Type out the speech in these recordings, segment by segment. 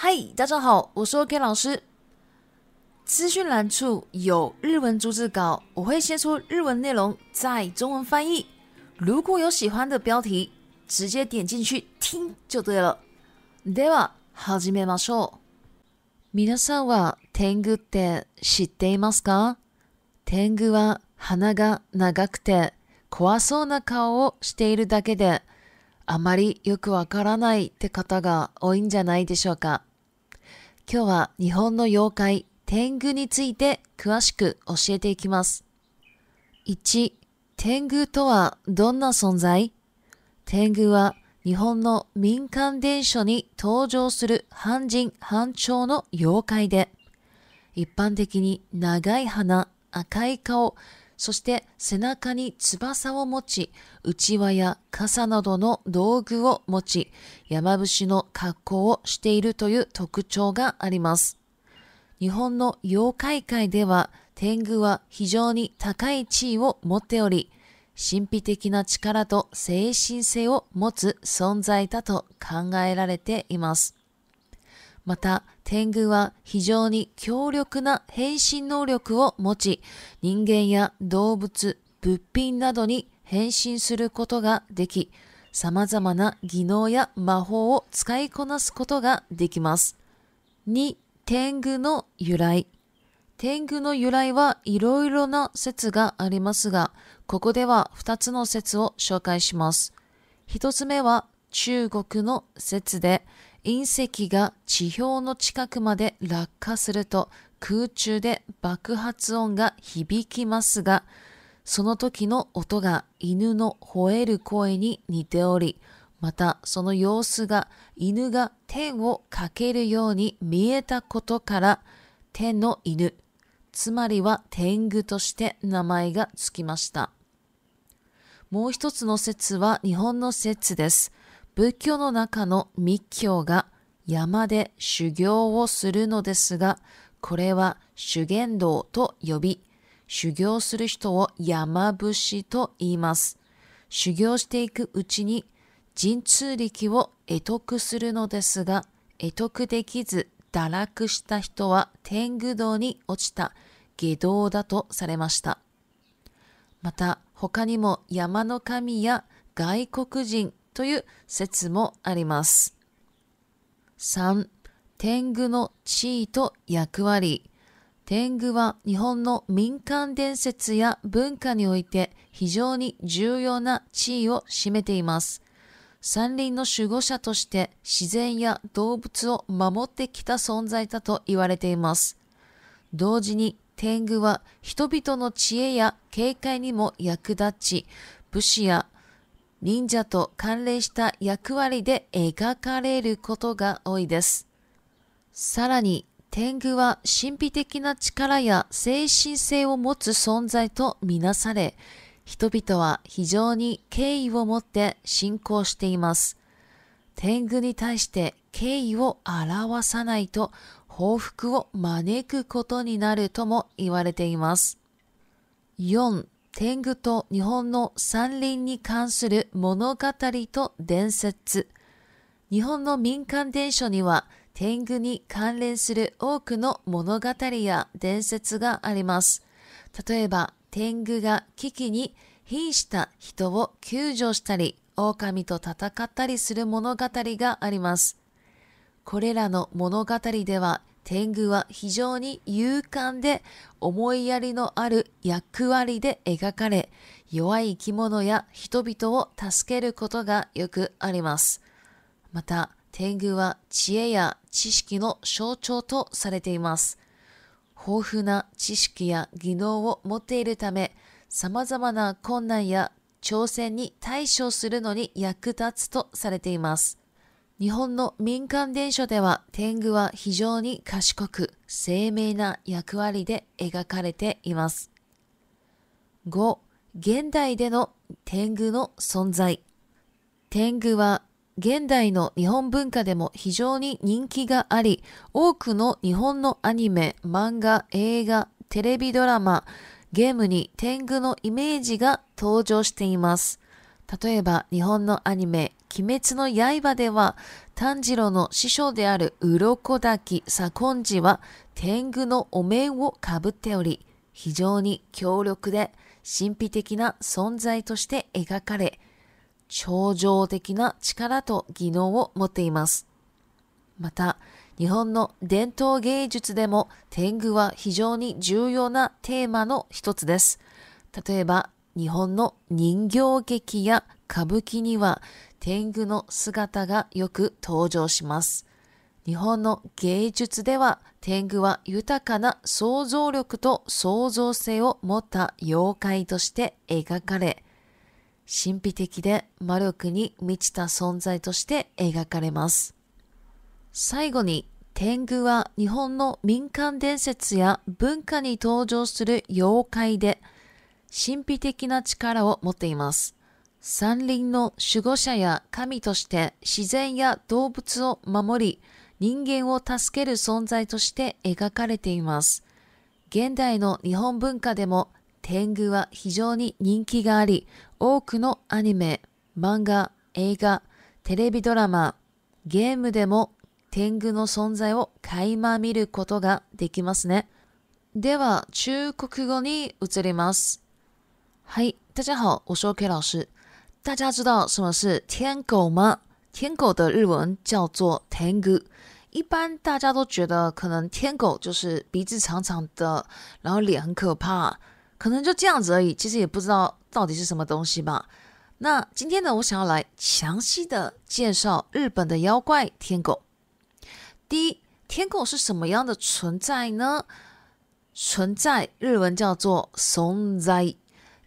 嗨，大家好，我是 K 老师。资讯栏处有日文逐字稿，我会先出日文内容，再中文翻译。如果有喜欢的标题，直接点进去听就对了。さんは天狗って知っていますか？天狗は鼻が長くて怖そうな顔をしているだけで。あまりよくわからないって方が多いんじゃないでしょうか。今日は日本の妖怪、天狗について詳しく教えていきます。1、天狗とはどんな存在天狗は日本の民間伝書に登場する半人半鳥の妖怪で、一般的に長い鼻、赤い顔、そして背中に翼を持ち、うちわや傘などの道具を持ち、山伏の格好をしているという特徴があります。日本の妖怪界では、天狗は非常に高い地位を持っており、神秘的な力と精神性を持つ存在だと考えられています。また、天狗は非常に強力な変身能力を持ち、人間や動物、物品などに変身することができ、様々な技能や魔法を使いこなすことができます。2、天狗の由来。天狗の由来はいろいろな説がありますが、ここでは2つの説を紹介します。1つ目は中国の説で、隕石が地表の近くまで落下すると空中で爆発音が響きますが、その時の音が犬の吠える声に似ており、またその様子が犬が天をかけるように見えたことから、天の犬、つまりは天狗として名前がつきました。もう一つの説は日本の説です。仏教の中の密教が山で修行をするのですが、これは修験道と呼び、修行する人を山伏と言います。修行していくうちに、神通力を得得するのですが、得得できず堕落した人は天狗道に落ちた下道だとされました。また、他にも山の神や外国人という説もあります。3、天狗の地位と役割。天狗は日本の民間伝説や文化において非常に重要な地位を占めています。山林の守護者として自然や動物を守ってきた存在だと言われています。同時に天狗は人々の知恵や警戒にも役立ち、武士や忍者と関連した役割で描かれることが多いです。さらに、天狗は神秘的な力や精神性を持つ存在とみなされ、人々は非常に敬意を持って信仰しています。天狗に対して敬意を表さないと報復を招くことになるとも言われています。4. 天狗と日本の山林に関する物語と伝説。日本の民間伝書には天狗に関連する多くの物語や伝説があります。例えば、天狗が危機に瀕した人を救助したり、狼と戦ったりする物語があります。これらの物語では天狗は非常に勇敢で思いやりのある役割で描かれ、弱い生き物や人々を助けることがよくあります。また、天狗は知恵や知識の象徴とされています。豊富な知識や技能を持っているため、様々な困難や挑戦に対処するのに役立つとされています。日本の民間伝書では天狗は非常に賢く精明な役割で描かれています。5. 現代での天狗の存在。天狗は現代の日本文化でも非常に人気があり、多くの日本のアニメ、漫画、映画、テレビドラマ、ゲームに天狗のイメージが登場しています。例えば日本のアニメ鬼滅の刃では、炭治郎の師匠である鱗滝左近寺は天狗のお面をかぶっており、非常に強力で神秘的な存在として描かれ、超常的な力と技能を持っています。また、日本の伝統芸術でも天狗は非常に重要なテーマの一つです。例えば、日本の人形劇や歌舞伎には天狗の姿がよく登場します。日本の芸術では天狗は豊かな想像力と創造性を持った妖怪として描かれ、神秘的で魔力に満ちた存在として描かれます。最後に天狗は日本の民間伝説や文化に登場する妖怪で神秘的な力を持っています。山林の守護者や神として自然や動物を守り、人間を助ける存在として描かれています。現代の日本文化でも天狗は非常に人気があり、多くのアニメ、漫画、映画、テレビドラマ、ゲームでも天狗の存在を垣間見ることができますね。では、中国語に移ります。はい、大家好，我是 K 老师。大家知道什么是天狗吗？天狗的日文叫做 t n g o 一般大家都觉得可能天狗就是鼻子长长的，然后脸很可怕，可能就这样子而已。其实也不知道到底是什么东西吧。那今天呢，我想要来详细的介绍日本的妖怪天狗。第一，天狗是什么样的存在呢？存在日文叫做存在。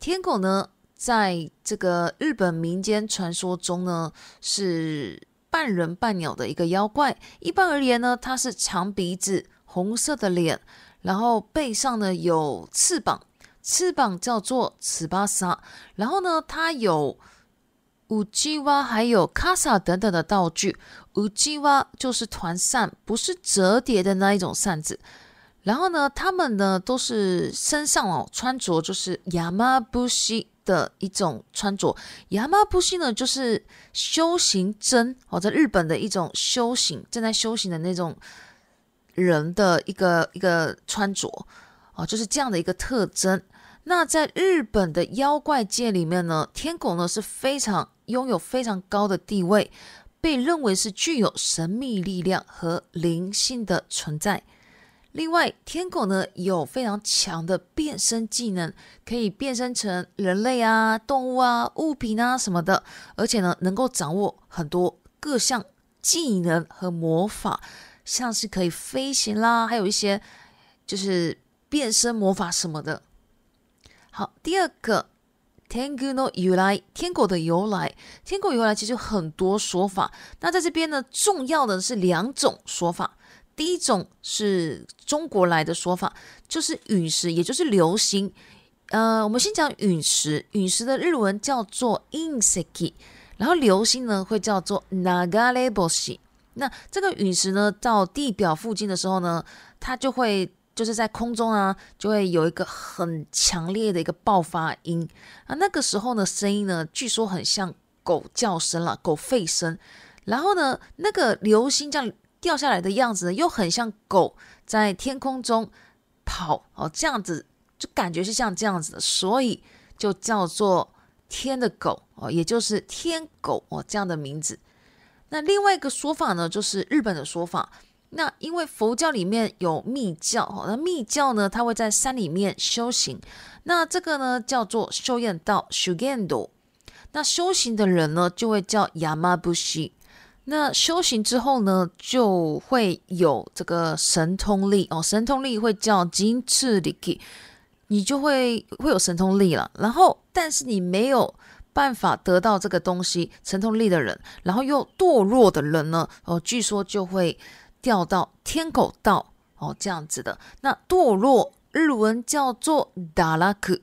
天狗呢？在这个日本民间传说中呢，是半人半鸟的一个妖怪。一般而言呢，它是长鼻子、红色的脸，然后背上呢有翅膀，翅膀叫做尺八沙。然后呢，它有五吉蛙，还有卡萨等等的道具。五吉蛙就是团扇，不是折叠的那一种扇子。然后呢，他们呢都是身上哦穿着就是亚麻布西。的一种穿着，亚麻布衣呢，就是修行真哦，在日本的一种修行，正在修行的那种人的一个一个穿着哦，就是这样的一个特征。那在日本的妖怪界里面呢，天狗呢是非常拥有非常高的地位，被认为是具有神秘力量和灵性的存在。另外，天狗呢有非常强的变身技能，可以变身成人类啊、动物啊、物品啊什么的，而且呢，能够掌握很多各项技能和魔法，像是可以飞行啦，还有一些就是变身魔法什么的。好，第二个，天狗的由来。天狗的由来，天狗由来其实有很多说法，那在这边呢，重要的是两种说法。第一种是中国来的说法，就是陨石，也就是流星。呃，我们先讲陨石，陨石的日文叫做 i n s e c i 然后流星呢会叫做 nagareboshi。那这个陨石呢到地表附近的时候呢，它就会就是在空中啊，就会有一个很强烈的一个爆发音啊。那个时候呢，声音呢，据说很像狗叫声了，狗吠声。然后呢，那个流星这样。掉下来的样子呢，又很像狗在天空中跑哦，这样子就感觉是像这样子的，所以就叫做天的狗哦，也就是天狗哦这样的名字。那另外一个说法呢，就是日本的说法。那因为佛教里面有密教哦，那密教呢，它会在山里面修行。那这个呢叫做修验道 （shugendo），那修行的人呢就会叫雅马布西。那修行之后呢，就会有这个神通力哦，神通力会叫金翅力你就会会有神通力了。然后，但是你没有办法得到这个东西，神通力的人，然后又堕落的人呢，哦，据说就会掉到天狗道哦，这样子的。那堕落日文叫做达拉克。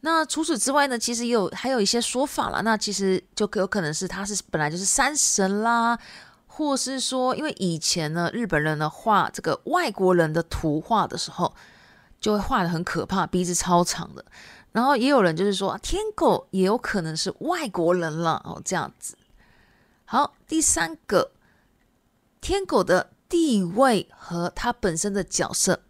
那除此之外呢？其实也有还有一些说法了。那其实就有可能是他是本来就是山神啦，或是说，因为以前呢日本人呢画这个外国人的图画的时候，就会画的很可怕，鼻子超长的。然后也有人就是说，天狗也有可能是外国人了哦，这样子。好，第三个，天狗的地位和它本身的角色。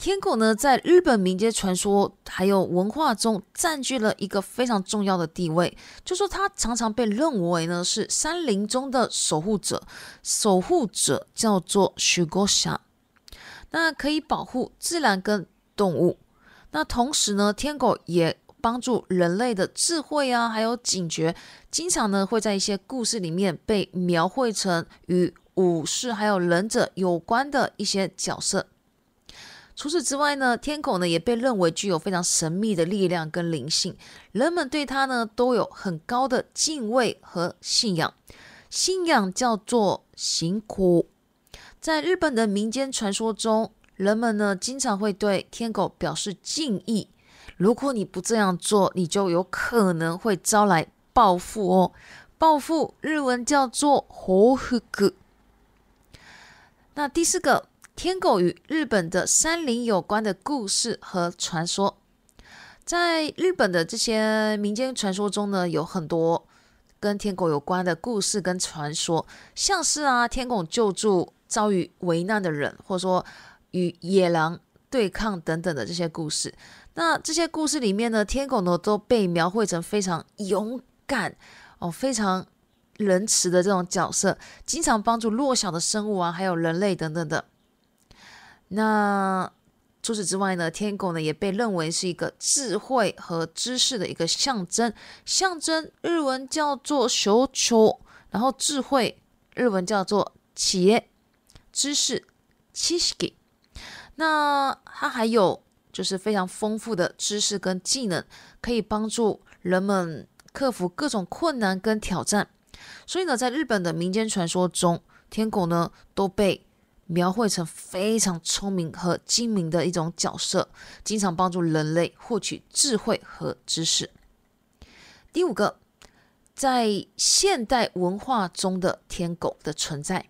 天狗呢，在日本民间传说还有文化中占据了一个非常重要的地位。就说它常常被认为呢是山林中的守护者，守护者叫做 s h u g o s h a 那可以保护自然跟动物。那同时呢，天狗也帮助人类的智慧啊，还有警觉。经常呢会在一些故事里面被描绘成与武士还有忍者有关的一些角色。除此之外呢，天狗呢也被认为具有非常神秘的力量跟灵性，人们对它呢都有很高的敬畏和信仰，信仰叫做“行苦，在日本的民间传说中，人们呢经常会对天狗表示敬意，如果你不这样做，你就有可能会招来报复哦，报复日文叫做“火合格”。那第四个。天狗与日本的山林有关的故事和传说，在日本的这些民间传说中呢，有很多跟天狗有关的故事跟传说，像是啊，天狗救助遭遇危难的人，或者说与野狼对抗等等的这些故事。那这些故事里面呢，天狗呢都被描绘成非常勇敢哦，非常仁慈的这种角色，经常帮助弱小的生物啊，还有人类等等的。那除此之外呢？天狗呢也被认为是一个智慧和知识的一个象征，象征日文叫做 “shocho”，然后智慧日文叫做“企业知识知識”。那它还有就是非常丰富的知识跟技能，可以帮助人们克服各种困难跟挑战。所以呢，在日本的民间传说中，天狗呢都被。描绘成非常聪明和精明的一种角色，经常帮助人类获取智慧和知识。第五个，在现代文化中的天狗的存在，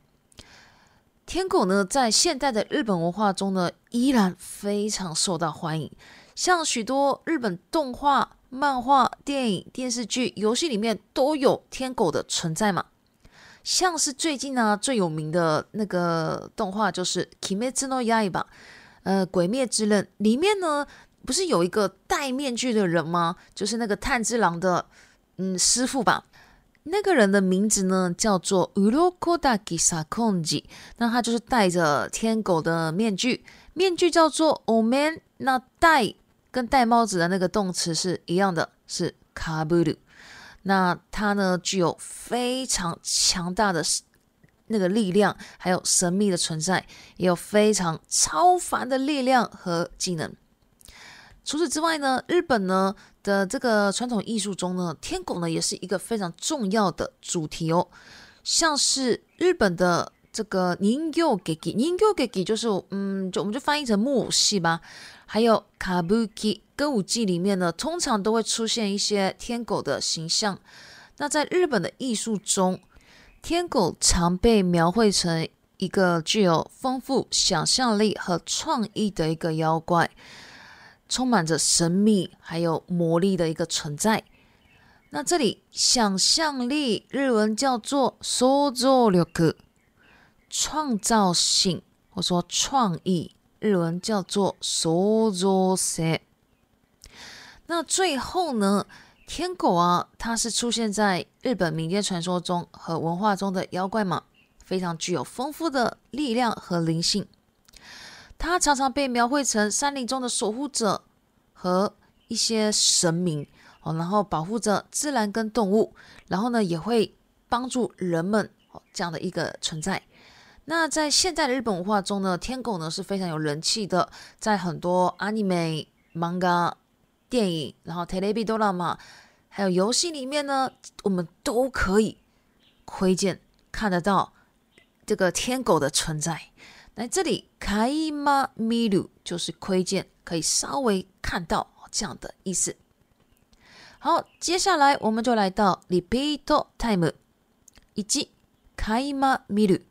天狗呢，在现代的日本文化中呢，依然非常受到欢迎。像许多日本动画、漫画、电影、电视剧、游戏里面都有天狗的存在嘛？像是最近啊最有名的那个动画就是《鬼灭之刃》吧，呃，《鬼灭之刃》里面呢不是有一个戴面具的人吗？就是那个炭治郎的嗯师傅吧。那个人的名字呢叫做 Urokodaki Sakonji，那他就是戴着天狗的面具，面具叫做 Omen。那戴跟戴帽子的那个动词是一样的，是 Kaburu。那它呢，具有非常强大的那个力量，还有神秘的存在，也有非常超凡的力量和技能。除此之外呢，日本呢的这个传统艺术中呢，天狗呢也是一个非常重要的主题哦，像是日本的。这个人形劇，人形劇就是，嗯，就我们就翻译成木偶戏吧。还有卡布奇歌舞伎里面呢，通常都会出现一些天狗的形象。那在日本的艺术中，天狗常被描绘成一个具有丰富想象力和创意的一个妖怪，充满着神秘还有魔力的一个存在。那这里想象力日文叫做 s o 力。z o 创造性，或说创意，日文叫做 s o r o s a 那最后呢，天狗啊，它是出现在日本民间传说中和文化中的妖怪嘛，非常具有丰富的力量和灵性。它常常被描绘成山林中的守护者和一些神明哦，然后保护着自然跟动物，然后呢也会帮助人们这样的一个存在。那在现在的日本文化中呢，天狗呢是非常有人气的，在很多 anime、manga、电影，然后 t e l e i s i o n 还有游戏里面呢，我们都可以窥见、看得到这个天狗的存在。那这里 “kaima miru” 就是窥见，可以稍微看到这样的意思。好，接下来我们就来到 repeat time 一，“kaima miru”。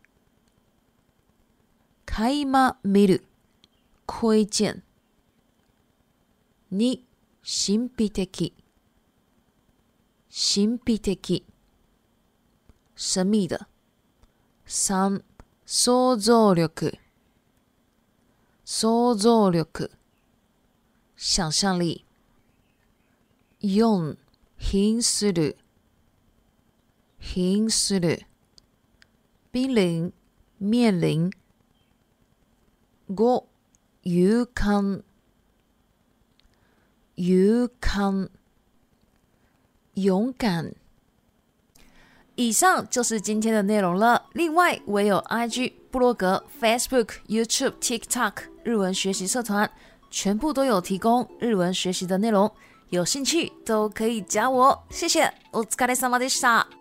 垣間見る、窥見。2、神秘的、神秘的、神秘的。三、想像力、想像力、想像力。四、品する、品する。濒临、面临。五勇敢、勇敢、勇敢。以上就是今天的内容了。另外，我有 IG、布洛格、Facebook、YouTube、TikTok 日文学习社团，全部都有提供日文学习的内容。有兴趣都可以加我。谢谢。お疲れ様でした。